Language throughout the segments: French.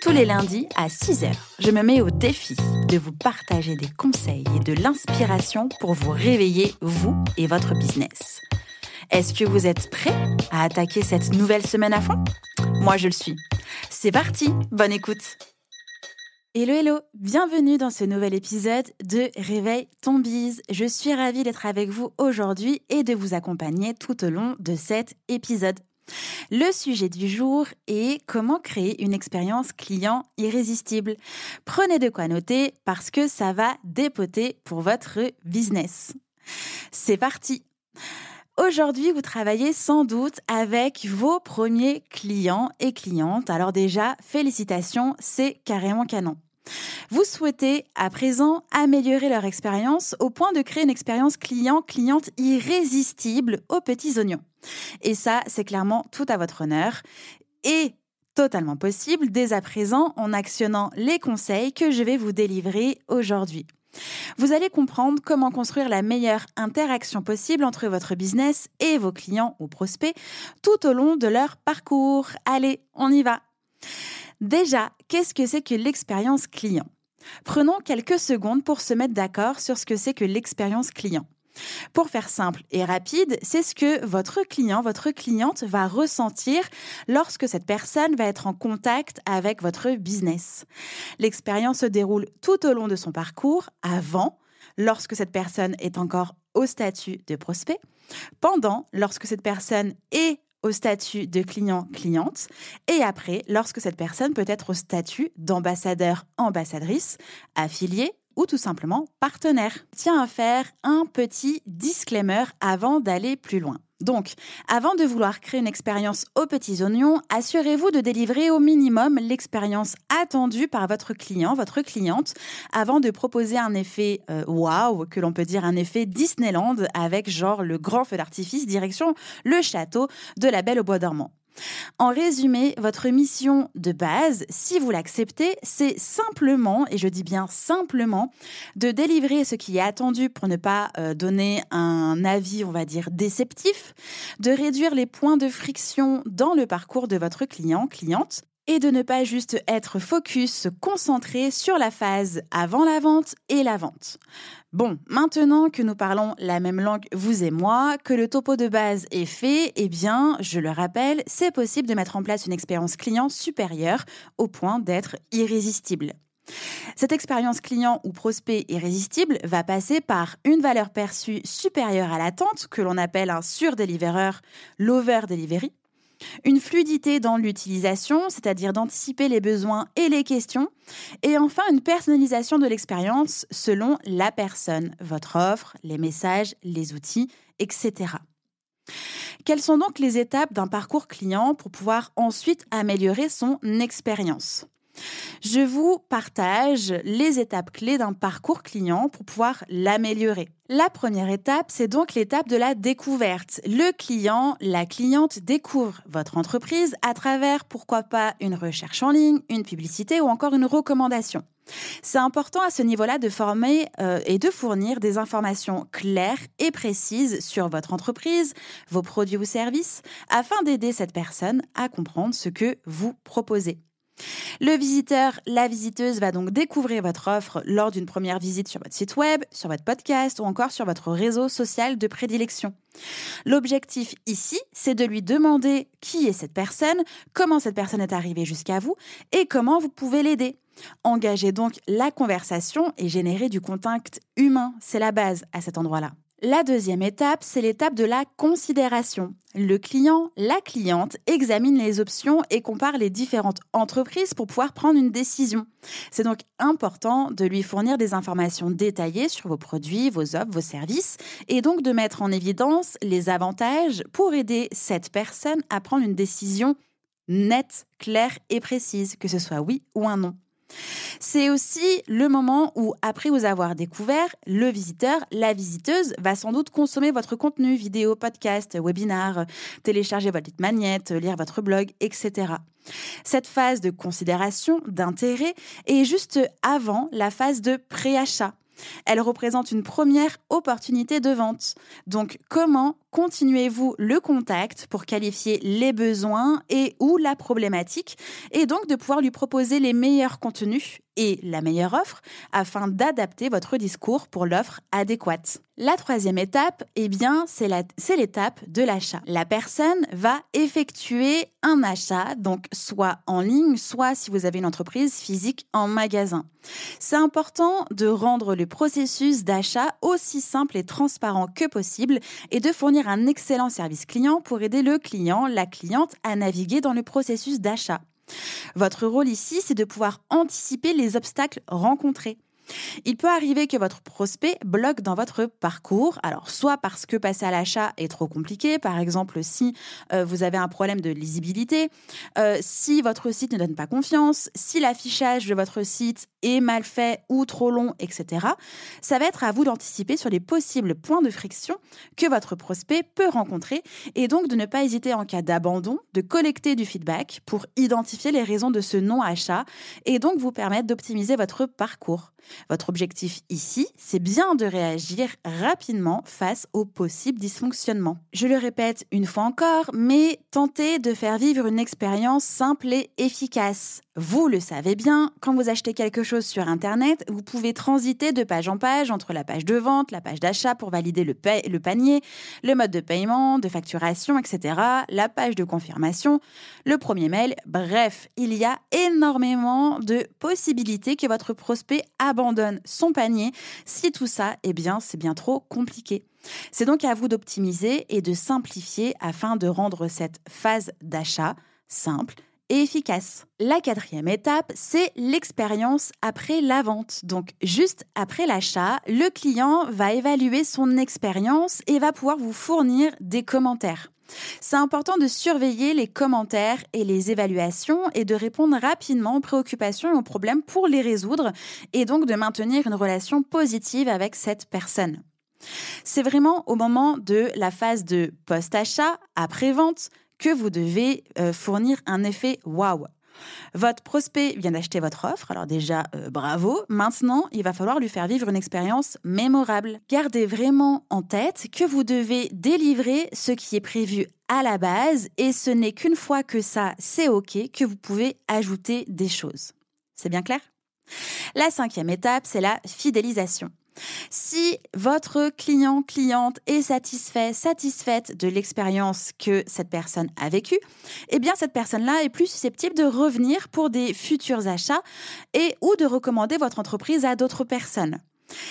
Tous les lundis à 6h, je me mets au défi de vous partager des conseils et de l'inspiration pour vous réveiller, vous et votre business. Est-ce que vous êtes prêts à attaquer cette nouvelle semaine à fond? Moi, je le suis. C'est parti, bonne écoute Hello hello, bienvenue dans ce nouvel épisode de Réveil ton bise. Je suis ravie d'être avec vous aujourd'hui et de vous accompagner tout au long de cet épisode. Le sujet du jour est comment créer une expérience client irrésistible. Prenez de quoi noter parce que ça va dépoter pour votre business. C'est parti. Aujourd'hui, vous travaillez sans doute avec vos premiers clients et clientes. Alors déjà, félicitations, c'est carrément canon. Vous souhaitez à présent améliorer leur expérience au point de créer une expérience client-cliente irrésistible aux petits oignons. Et ça, c'est clairement tout à votre honneur et totalement possible dès à présent en actionnant les conseils que je vais vous délivrer aujourd'hui. Vous allez comprendre comment construire la meilleure interaction possible entre votre business et vos clients ou prospects tout au long de leur parcours. Allez, on y va. Déjà, qu'est-ce que c'est que l'expérience client? Prenons quelques secondes pour se mettre d'accord sur ce que c'est que l'expérience client. Pour faire simple et rapide, c'est ce que votre client, votre cliente va ressentir lorsque cette personne va être en contact avec votre business. L'expérience se déroule tout au long de son parcours, avant, lorsque cette personne est encore au statut de prospect, pendant, lorsque cette personne est au statut de client-cliente, et après, lorsque cette personne peut être au statut d'ambassadeur-ambassadrice, affilié ou tout simplement partenaire. Tiens à faire un petit disclaimer avant d'aller plus loin. Donc, avant de vouloir créer une expérience aux petits oignons, assurez-vous de délivrer au minimum l'expérience attendue par votre client, votre cliente, avant de proposer un effet euh, waouh, que l'on peut dire un effet Disneyland avec genre le grand feu d'artifice direction le château de la Belle au Bois dormant. En résumé, votre mission de base, si vous l'acceptez, c'est simplement, et je dis bien simplement, de délivrer ce qui est attendu pour ne pas euh, donner un avis, on va dire, déceptif, de réduire les points de friction dans le parcours de votre client, cliente, et de ne pas juste être focus, concentré sur la phase avant la vente et la vente. Bon, maintenant que nous parlons la même langue, vous et moi, que le topo de base est fait, eh bien, je le rappelle, c'est possible de mettre en place une expérience client supérieure au point d'être irrésistible. Cette expérience client ou prospect irrésistible va passer par une valeur perçue supérieure à l'attente, que l'on appelle un surdelivereur, l'over delivery, une fluidité dans l'utilisation, c'est-à-dire d'anticiper les besoins et les questions. Et enfin, une personnalisation de l'expérience selon la personne, votre offre, les messages, les outils, etc. Quelles sont donc les étapes d'un parcours client pour pouvoir ensuite améliorer son expérience? Je vous partage les étapes clés d'un parcours client pour pouvoir l'améliorer. La première étape, c'est donc l'étape de la découverte. Le client, la cliente découvre votre entreprise à travers, pourquoi pas, une recherche en ligne, une publicité ou encore une recommandation. C'est important à ce niveau-là de former euh, et de fournir des informations claires et précises sur votre entreprise, vos produits ou services, afin d'aider cette personne à comprendre ce que vous proposez. Le visiteur, la visiteuse va donc découvrir votre offre lors d'une première visite sur votre site web, sur votre podcast ou encore sur votre réseau social de prédilection. L'objectif ici, c'est de lui demander qui est cette personne, comment cette personne est arrivée jusqu'à vous et comment vous pouvez l'aider. Engagez donc la conversation et générer du contact humain, c'est la base à cet endroit-là. La deuxième étape, c'est l'étape de la considération. Le client, la cliente examine les options et compare les différentes entreprises pour pouvoir prendre une décision. C'est donc important de lui fournir des informations détaillées sur vos produits, vos offres, vos services et donc de mettre en évidence les avantages pour aider cette personne à prendre une décision nette, claire et précise, que ce soit oui ou un non. C'est aussi le moment où, après vous avoir découvert, le visiteur, la visiteuse va sans doute consommer votre contenu, vidéo, podcast, webinar, télécharger votre magnète, lire votre blog, etc. Cette phase de considération, d'intérêt, est juste avant la phase de préachat. Elle représente une première opportunité de vente. Donc, comment continuez-vous le contact pour qualifier les besoins et ou la problématique et donc de pouvoir lui proposer les meilleurs contenus et la meilleure offre afin d'adapter votre discours pour l'offre adéquate. La troisième étape, eh bien, c'est l'étape de l'achat. La personne va effectuer un achat, donc soit en ligne, soit si vous avez une entreprise physique en magasin. C'est important de rendre le processus d'achat aussi simple et transparent que possible et de fournir un excellent service client pour aider le client, la cliente à naviguer dans le processus d'achat. Votre rôle ici, c'est de pouvoir anticiper les obstacles rencontrés. Il peut arriver que votre prospect bloque dans votre parcours. Alors, soit parce que passer à l'achat est trop compliqué, par exemple si euh, vous avez un problème de lisibilité, euh, si votre site ne donne pas confiance, si l'affichage de votre site est mal fait ou trop long, etc. Ça va être à vous d'anticiper sur les possibles points de friction que votre prospect peut rencontrer et donc de ne pas hésiter en cas d'abandon de collecter du feedback pour identifier les raisons de ce non-achat et donc vous permettre d'optimiser votre parcours. Votre objectif ici, c'est bien de réagir rapidement face aux possibles dysfonctionnements. Je le répète une fois encore, mais tentez de faire vivre une expérience simple et efficace. Vous le savez bien, quand vous achetez quelque chose sur Internet, vous pouvez transiter de page en page entre la page de vente, la page d'achat pour valider le, panier, le mode de paiement, de facturation, etc., la page de confirmation, le premier mail. Bref, il y a énormément de possibilités que votre prospect abandonne son panier si tout ça, eh bien, c'est bien trop compliqué. C'est donc à vous d'optimiser et de simplifier afin de rendre cette phase d'achat simple et efficace. La quatrième étape, c'est l'expérience après la vente. Donc juste après l'achat, le client va évaluer son expérience et va pouvoir vous fournir des commentaires. C'est important de surveiller les commentaires et les évaluations et de répondre rapidement aux préoccupations et aux problèmes pour les résoudre et donc de maintenir une relation positive avec cette personne. C'est vraiment au moment de la phase de post-achat, après-vente, que vous devez euh, fournir un effet waouh. Votre prospect vient d'acheter votre offre, alors déjà euh, bravo. Maintenant, il va falloir lui faire vivre une expérience mémorable. Gardez vraiment en tête que vous devez délivrer ce qui est prévu à la base et ce n'est qu'une fois que ça c'est OK que vous pouvez ajouter des choses. C'est bien clair? La cinquième étape, c'est la fidélisation. Si votre client, cliente est satisfait, satisfaite de l'expérience que cette personne a vécue, eh bien cette personne-là est plus susceptible de revenir pour des futurs achats et ou de recommander votre entreprise à d'autres personnes.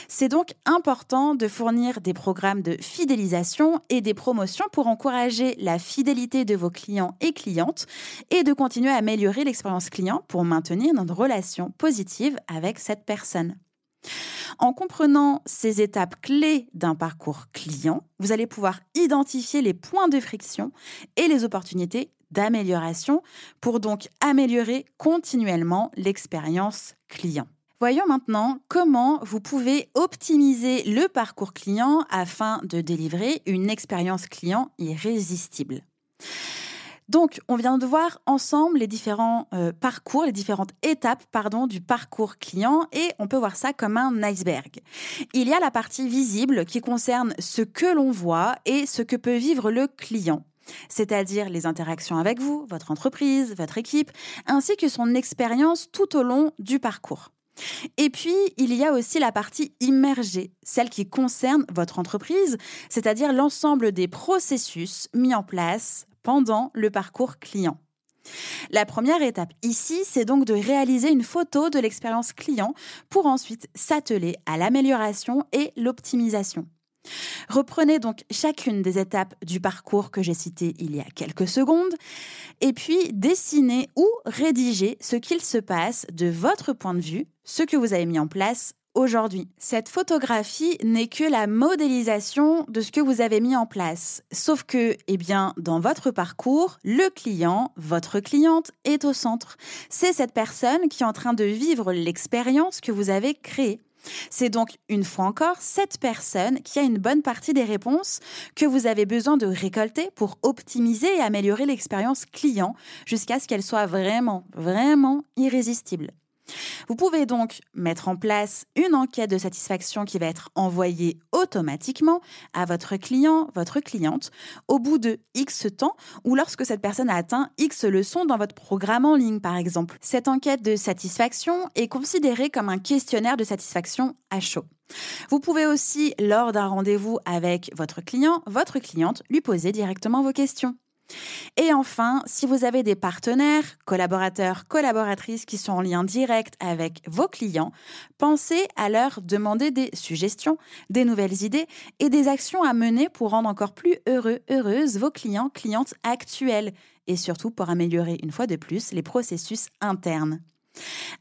C'est donc important de fournir des programmes de fidélisation et des promotions pour encourager la fidélité de vos clients et clientes et de continuer à améliorer l'expérience client pour maintenir notre relation positive avec cette personne. En comprenant ces étapes clés d'un parcours client, vous allez pouvoir identifier les points de friction et les opportunités d'amélioration pour donc améliorer continuellement l'expérience client. Voyons maintenant comment vous pouvez optimiser le parcours client afin de délivrer une expérience client irrésistible. Donc, on vient de voir ensemble les différents euh, parcours, les différentes étapes, pardon, du parcours client et on peut voir ça comme un iceberg. Il y a la partie visible qui concerne ce que l'on voit et ce que peut vivre le client c'est-à-dire les interactions avec vous, votre entreprise, votre équipe, ainsi que son expérience tout au long du parcours. Et puis, il y a aussi la partie immergée, celle qui concerne votre entreprise, c'est-à-dire l'ensemble des processus mis en place pendant le parcours client. La première étape ici, c'est donc de réaliser une photo de l'expérience client pour ensuite s'atteler à l'amélioration et l'optimisation. Reprenez donc chacune des étapes du parcours que j'ai cité il y a quelques secondes et puis dessinez ou rédigez ce qu'il se passe de votre point de vue, ce que vous avez mis en place aujourd'hui. Cette photographie n'est que la modélisation de ce que vous avez mis en place. Sauf que, eh bien, dans votre parcours, le client, votre cliente est au centre. C'est cette personne qui est en train de vivre l'expérience que vous avez créée. C'est donc, une fois encore, cette personne qui a une bonne partie des réponses que vous avez besoin de récolter pour optimiser et améliorer l'expérience client jusqu'à ce qu'elle soit vraiment, vraiment irrésistible. Vous pouvez donc mettre en place une enquête de satisfaction qui va être envoyée automatiquement à votre client, votre cliente, au bout de X temps ou lorsque cette personne a atteint X leçons dans votre programme en ligne, par exemple. Cette enquête de satisfaction est considérée comme un questionnaire de satisfaction à chaud. Vous pouvez aussi, lors d'un rendez-vous avec votre client, votre cliente, lui poser directement vos questions. Et enfin, si vous avez des partenaires, collaborateurs, collaboratrices qui sont en lien direct avec vos clients, pensez à leur demander des suggestions, des nouvelles idées et des actions à mener pour rendre encore plus heureux, heureuses vos clients, clientes actuels et surtout pour améliorer une fois de plus les processus internes.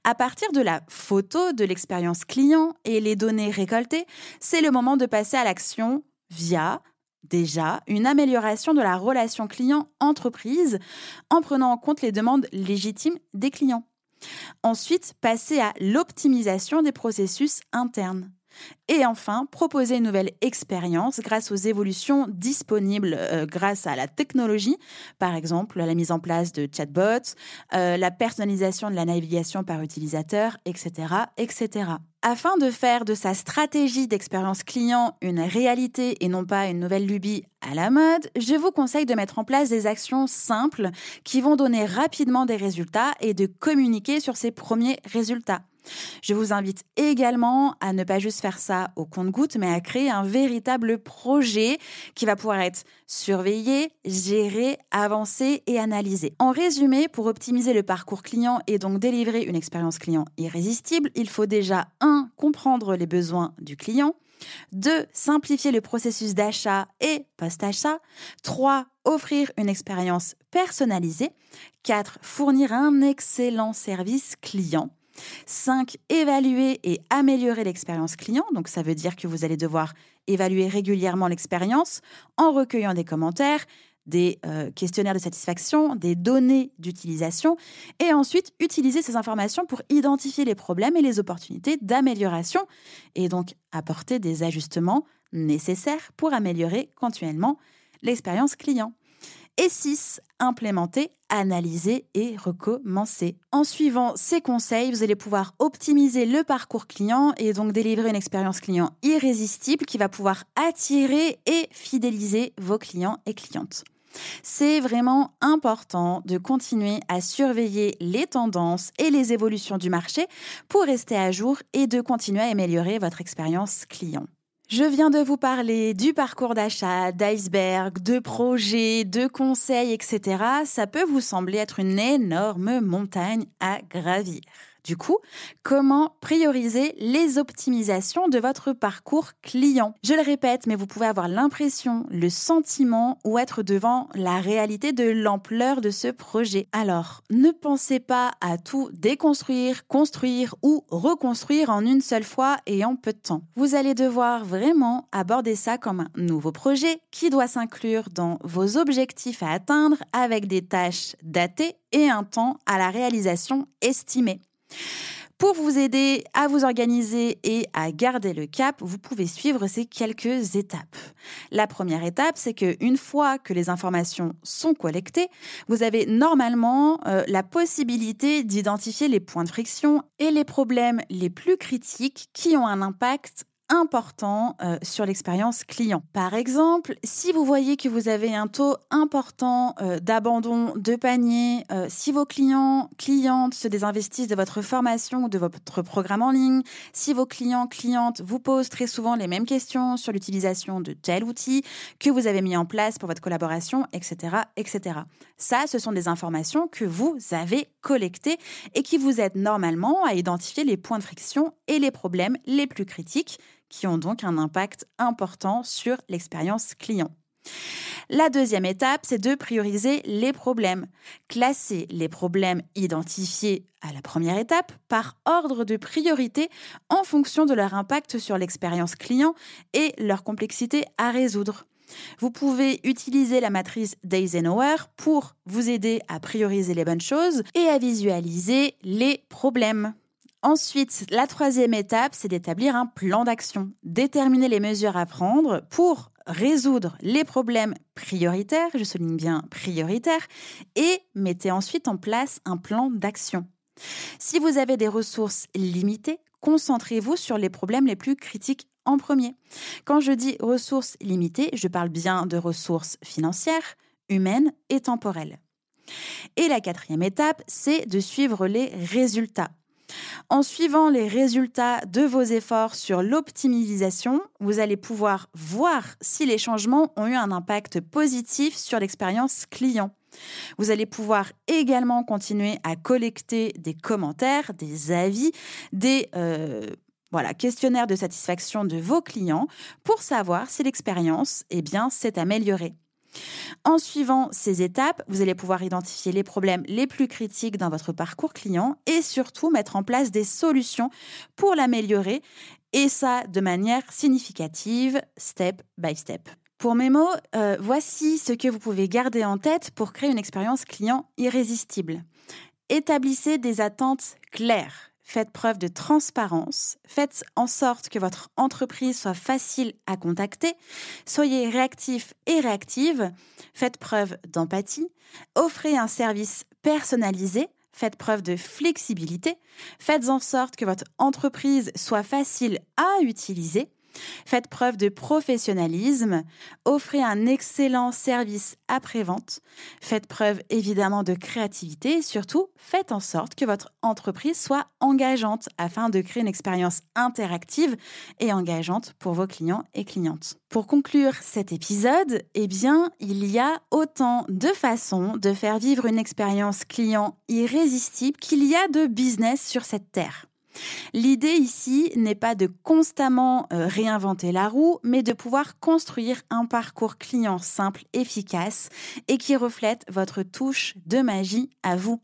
À partir de la photo de l'expérience client et les données récoltées, c'est le moment de passer à l'action via déjà une amélioration de la relation client-entreprise en prenant en compte les demandes légitimes des clients. Ensuite, passer à l'optimisation des processus internes. Et enfin, proposer une nouvelle expérience grâce aux évolutions disponibles euh, grâce à la technologie, par exemple la mise en place de chatbots, euh, la personnalisation de la navigation par utilisateur, etc., etc. Afin de faire de sa stratégie d'expérience client une réalité et non pas une nouvelle lubie à la mode, je vous conseille de mettre en place des actions simples qui vont donner rapidement des résultats et de communiquer sur ces premiers résultats. Je vous invite également à ne pas juste faire ça au compte-goutte, mais à créer un véritable projet qui va pouvoir être surveillé, géré, avancé et analysé. En résumé, pour optimiser le parcours client et donc délivrer une expérience client irrésistible, il faut déjà 1. comprendre les besoins du client, 2. Simplifier le processus d'achat et post-achat. 3. Offrir une expérience personnalisée. 4. Fournir un excellent service client. 5. Évaluer et améliorer l'expérience client. Donc ça veut dire que vous allez devoir évaluer régulièrement l'expérience en recueillant des commentaires, des euh, questionnaires de satisfaction, des données d'utilisation, et ensuite utiliser ces informations pour identifier les problèmes et les opportunités d'amélioration, et donc apporter des ajustements nécessaires pour améliorer continuellement l'expérience client. Et 6. Implémenter, analyser et recommencer. En suivant ces conseils, vous allez pouvoir optimiser le parcours client et donc délivrer une expérience client irrésistible qui va pouvoir attirer et fidéliser vos clients et clientes. C'est vraiment important de continuer à surveiller les tendances et les évolutions du marché pour rester à jour et de continuer à améliorer votre expérience client. Je viens de vous parler du parcours d'achat, d'iceberg, de projets, de conseils, etc. Ça peut vous sembler être une énorme montagne à gravir. Du coup, comment prioriser les optimisations de votre parcours client? Je le répète, mais vous pouvez avoir l'impression, le sentiment ou être devant la réalité de l'ampleur de ce projet. Alors, ne pensez pas à tout déconstruire, construire ou reconstruire en une seule fois et en peu de temps. Vous allez devoir vraiment aborder ça comme un nouveau projet qui doit s'inclure dans vos objectifs à atteindre avec des tâches datées et un temps à la réalisation estimé. Pour vous aider à vous organiser et à garder le cap, vous pouvez suivre ces quelques étapes. La première étape, c'est que une fois que les informations sont collectées, vous avez normalement euh, la possibilité d'identifier les points de friction et les problèmes les plus critiques qui ont un impact important euh, sur l'expérience client. Par exemple, si vous voyez que vous avez un taux important euh, d'abandon de panier, euh, si vos clients, clientes se désinvestissent de votre formation ou de votre programme en ligne, si vos clients, clientes vous posent très souvent les mêmes questions sur l'utilisation de tel outil que vous avez mis en place pour votre collaboration, etc., etc. Ça, ce sont des informations que vous avez collectées et qui vous aident normalement à identifier les points de friction et les problèmes les plus critiques qui ont donc un impact important sur l'expérience client. La deuxième étape, c'est de prioriser les problèmes. Classer les problèmes identifiés à la première étape par ordre de priorité en fonction de leur impact sur l'expérience client et leur complexité à résoudre. Vous pouvez utiliser la matrice d'Eisenhower pour vous aider à prioriser les bonnes choses et à visualiser les problèmes. Ensuite, la troisième étape, c'est d'établir un plan d'action, déterminer les mesures à prendre pour résoudre les problèmes prioritaires, je souligne bien prioritaires, et mettez ensuite en place un plan d'action. Si vous avez des ressources limitées, concentrez-vous sur les problèmes les plus critiques en premier. Quand je dis ressources limitées, je parle bien de ressources financières, humaines et temporelles. Et la quatrième étape, c'est de suivre les résultats. En suivant les résultats de vos efforts sur l'optimisation, vous allez pouvoir voir si les changements ont eu un impact positif sur l'expérience client. Vous allez pouvoir également continuer à collecter des commentaires, des avis, des euh, voilà, questionnaires de satisfaction de vos clients pour savoir si l'expérience eh bien, s'est améliorée. En suivant ces étapes, vous allez pouvoir identifier les problèmes les plus critiques dans votre parcours client et surtout mettre en place des solutions pour l'améliorer et ça de manière significative, step by step. Pour mes mots, euh, voici ce que vous pouvez garder en tête pour créer une expérience client irrésistible. Établissez des attentes claires Faites preuve de transparence, faites en sorte que votre entreprise soit facile à contacter, soyez réactif et réactive, faites preuve d'empathie, offrez un service personnalisé, faites preuve de flexibilité, faites en sorte que votre entreprise soit facile à utiliser, Faites preuve de professionnalisme, offrez un excellent service après-vente, faites preuve évidemment de créativité et surtout faites en sorte que votre entreprise soit engageante afin de créer une expérience interactive et engageante pour vos clients et clientes. Pour conclure cet épisode, eh bien, il y a autant de façons de faire vivre une expérience client irrésistible qu'il y a de business sur cette terre. L'idée ici n'est pas de constamment euh, réinventer la roue, mais de pouvoir construire un parcours client simple, efficace et qui reflète votre touche de magie à vous.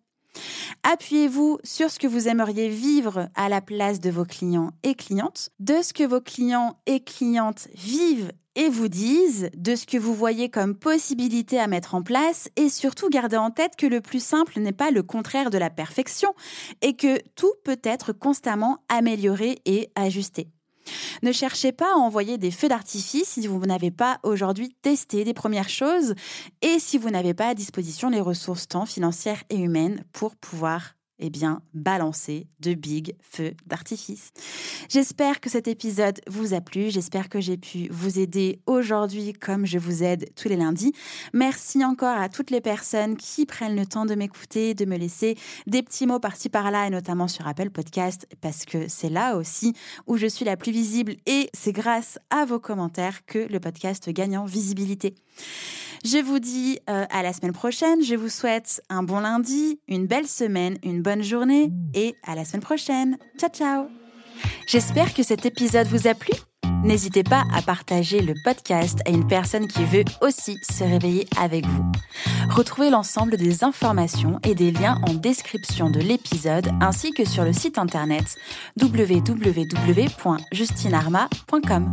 Appuyez-vous sur ce que vous aimeriez vivre à la place de vos clients et clientes, de ce que vos clients et clientes vivent et vous disent, de ce que vous voyez comme possibilité à mettre en place et surtout gardez en tête que le plus simple n'est pas le contraire de la perfection et que tout peut être constamment amélioré et ajusté. Ne cherchez pas à envoyer des feux d'artifice si vous n'avez pas aujourd'hui testé des premières choses et si vous n'avez pas à disposition les ressources tant financières et humaines pour pouvoir eh bien, balancer de big feux d'artifice. J'espère que cet épisode vous a plu. J'espère que j'ai pu vous aider aujourd'hui comme je vous aide tous les lundis. Merci encore à toutes les personnes qui prennent le temps de m'écouter, de me laisser des petits mots par-ci par-là et notamment sur Apple Podcast parce que c'est là aussi où je suis la plus visible et c'est grâce à vos commentaires que le podcast gagne en visibilité. Je vous dis euh, à la semaine prochaine. Je vous souhaite un bon lundi, une belle semaine, une bonne journée et à la semaine prochaine. Ciao ciao J'espère que cet épisode vous a plu. N'hésitez pas à partager le podcast à une personne qui veut aussi se réveiller avec vous. Retrouvez l'ensemble des informations et des liens en description de l'épisode ainsi que sur le site internet www.justinarma.com.